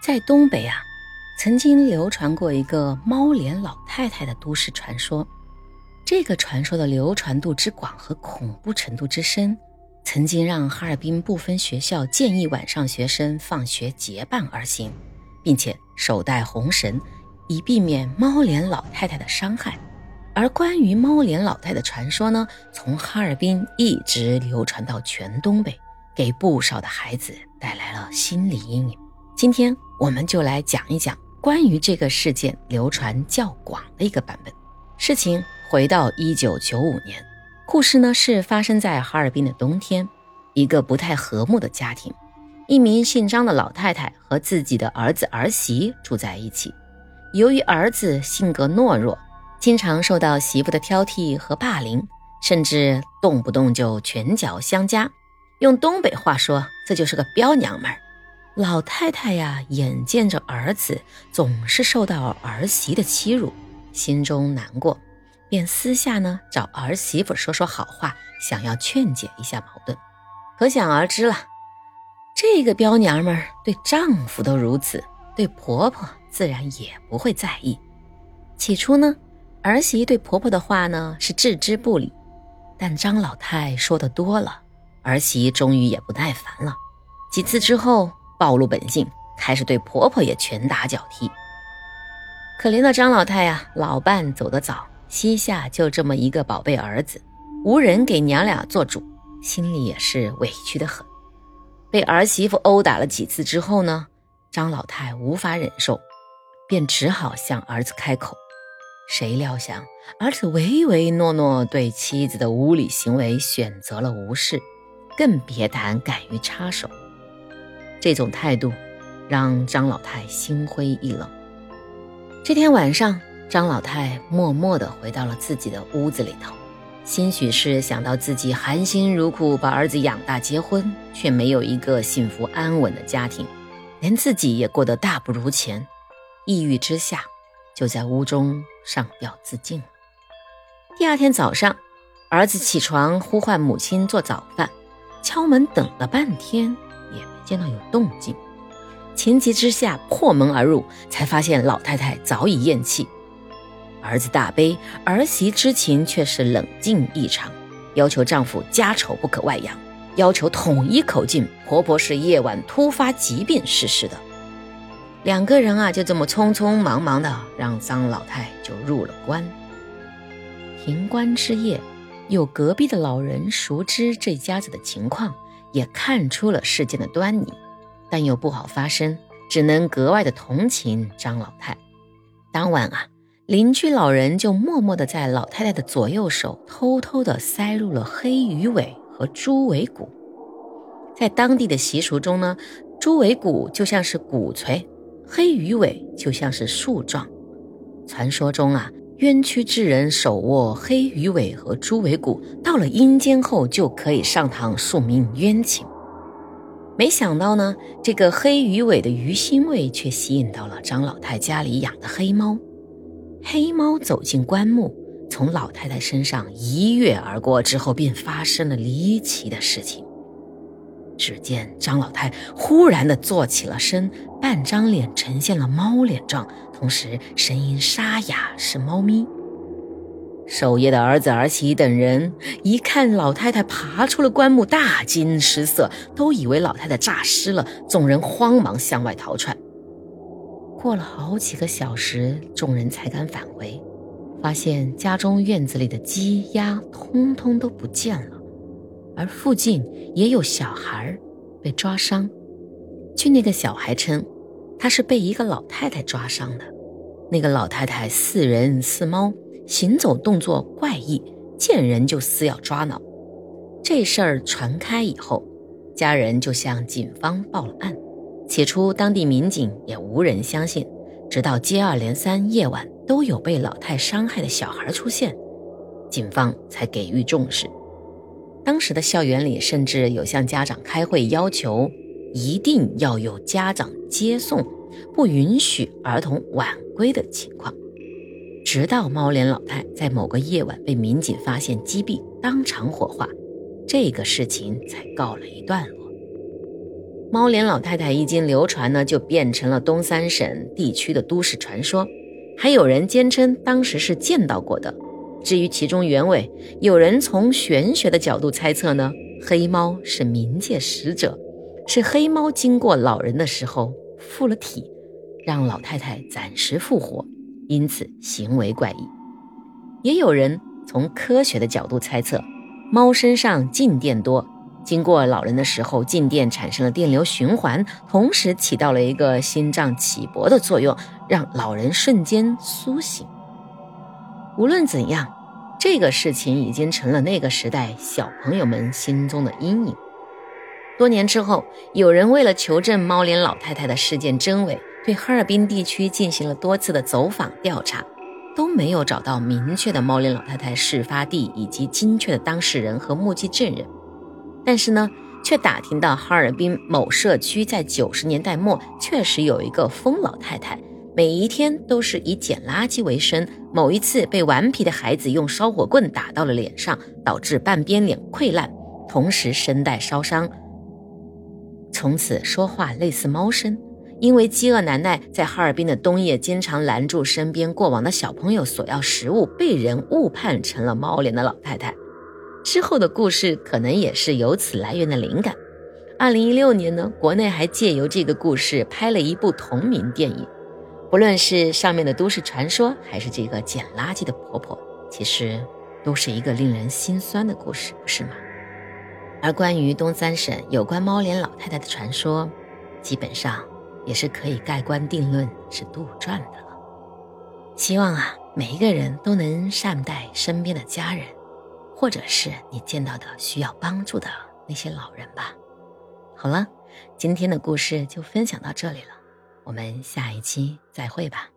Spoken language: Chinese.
在东北啊，曾经流传过一个猫脸老太太的都市传说。这个传说的流传度之广和恐怖程度之深，曾经让哈尔滨部分学校建议晚上学生放学结伴而行，并且手戴红绳，以避免猫脸老太太的伤害。而关于猫脸老太的传说呢，从哈尔滨一直流传到全东北，给不少的孩子带来了心理阴影。今天我们就来讲一讲关于这个事件流传较广的一个版本。事情回到一九九五年，故事呢是发生在哈尔滨的冬天，一个不太和睦的家庭，一名姓张的老太太和自己的儿子儿媳住在一起。由于儿子性格懦弱，经常受到媳妇的挑剔和霸凌，甚至动不动就拳脚相加。用东北话说，这就是个彪娘们儿。老太太呀，眼见着儿子总是受到儿媳的欺辱，心中难过，便私下呢找儿媳妇说说好话，想要劝解一下矛盾。可想而知了，这个彪娘们对丈夫都如此，对婆婆自然也不会在意。起初呢，儿媳对婆婆的话呢是置之不理，但张老太说的多了，儿媳终于也不耐烦了。几次之后。暴露本性，开始对婆婆也拳打脚踢。可怜的张老太呀，老伴走得早，膝下就这么一个宝贝儿子，无人给娘俩做主，心里也是委屈的很。被儿媳妇殴打了几次之后呢，张老太无法忍受，便只好向儿子开口。谁料想，儿子唯唯诺诺，对妻子的无理行为选择了无视，更别谈敢于插手。这种态度让张老太心灰意冷。这天晚上，张老太默默地回到了自己的屋子里头，兴许是想到自己含辛茹苦把儿子养大结婚，却没有一个幸福安稳的家庭，连自己也过得大不如前，抑郁之下，就在屋中上吊自尽了。第二天早上，儿子起床呼唤母亲做早饭，敲门等了半天。见到有动静，情急之下破门而入，才发现老太太早已咽气。儿子大悲，儿媳之情却是冷静异常，要求丈夫家丑不可外扬，要求统一口径。婆婆是夜晚突发疾病逝世的。两个人啊，就这么匆匆忙忙的让张老太就入了关。停棺之夜，有隔壁的老人熟知这家子的情况。也看出了事件的端倪，但又不好发声，只能格外的同情张老太。当晚啊，邻居老人就默默的在老太太的左右手偷偷的塞入了黑鱼尾和猪尾骨。在当地的习俗中呢，猪尾骨就像是鼓槌，黑鱼尾就像是树状。传说中啊。冤屈之人手握黑鱼尾和猪尾骨，到了阴间后就可以上堂诉明冤情。没想到呢，这个黑鱼尾的鱼腥味却吸引到了张老太家里养的黑猫。黑猫走进棺木，从老太太身上一跃而过之后，便发生了离奇的事情。只见张老太忽然的坐起了身，半张脸呈现了猫脸状。同时，声音沙哑，是猫咪。守夜的儿子、儿媳等人一看老太太爬出了棺木，大惊失色，都以为老太太诈尸了。众人慌忙向外逃窜。过了好几个小时，众人才敢返回，发现家中院子里的鸡鸭通通都不见了，而附近也有小孩被抓伤。据那个小孩称。他是被一个老太太抓伤的，那个老太太似人似猫，行走动作怪异，见人就撕咬抓挠。这事儿传开以后，家人就向警方报了案。起初，当地民警也无人相信，直到接二连三夜晚都有被老太伤害的小孩出现，警方才给予重视。当时的校园里，甚至有向家长开会要求。一定要有家长接送，不允许儿童晚归的情况。直到猫脸老太在某个夜晚被民警发现击毙，当场火化，这个事情才告了一段落。猫脸老太太一经流传呢，就变成了东三省地区的都市传说，还有人坚称当时是见到过的。至于其中原委，有人从玄学的角度猜测呢，黑猫是冥界使者，是黑猫经过老人的时候附了体，让老太太暂时复活，因此行为怪异。也有人从科学的角度猜测，猫身上静电多。经过老人的时候，静电产生了电流循环，同时起到了一个心脏起搏的作用，让老人瞬间苏醒。无论怎样，这个事情已经成了那个时代小朋友们心中的阴影。多年之后，有人为了求证猫脸老太太的事件真伪，对哈尔滨地区进行了多次的走访调查，都没有找到明确的猫脸老太太事发地以及精确的当事人和目击证人。但是呢，却打听到哈尔滨某社区在九十年代末确实有一个疯老太太，每一天都是以捡垃圾为生。某一次被顽皮的孩子用烧火棍打到了脸上，导致半边脸溃烂，同时声带烧伤，从此说话类似猫声。因为饥饿难耐，在哈尔滨的冬夜经常拦住身边过往的小朋友索要食物，被人误判成了猫脸的老太太。之后的故事可能也是由此来源的灵感。二零一六年呢，国内还借由这个故事拍了一部同名电影。不论是上面的都市传说，还是这个捡垃圾的婆婆，其实都是一个令人心酸的故事，不是吗？而关于东三省有关猫脸老太太的传说，基本上也是可以盖棺定论是杜撰的了。希望啊，每一个人都能善待身边的家人。或者是你见到的需要帮助的那些老人吧。好了，今天的故事就分享到这里了，我们下一期再会吧。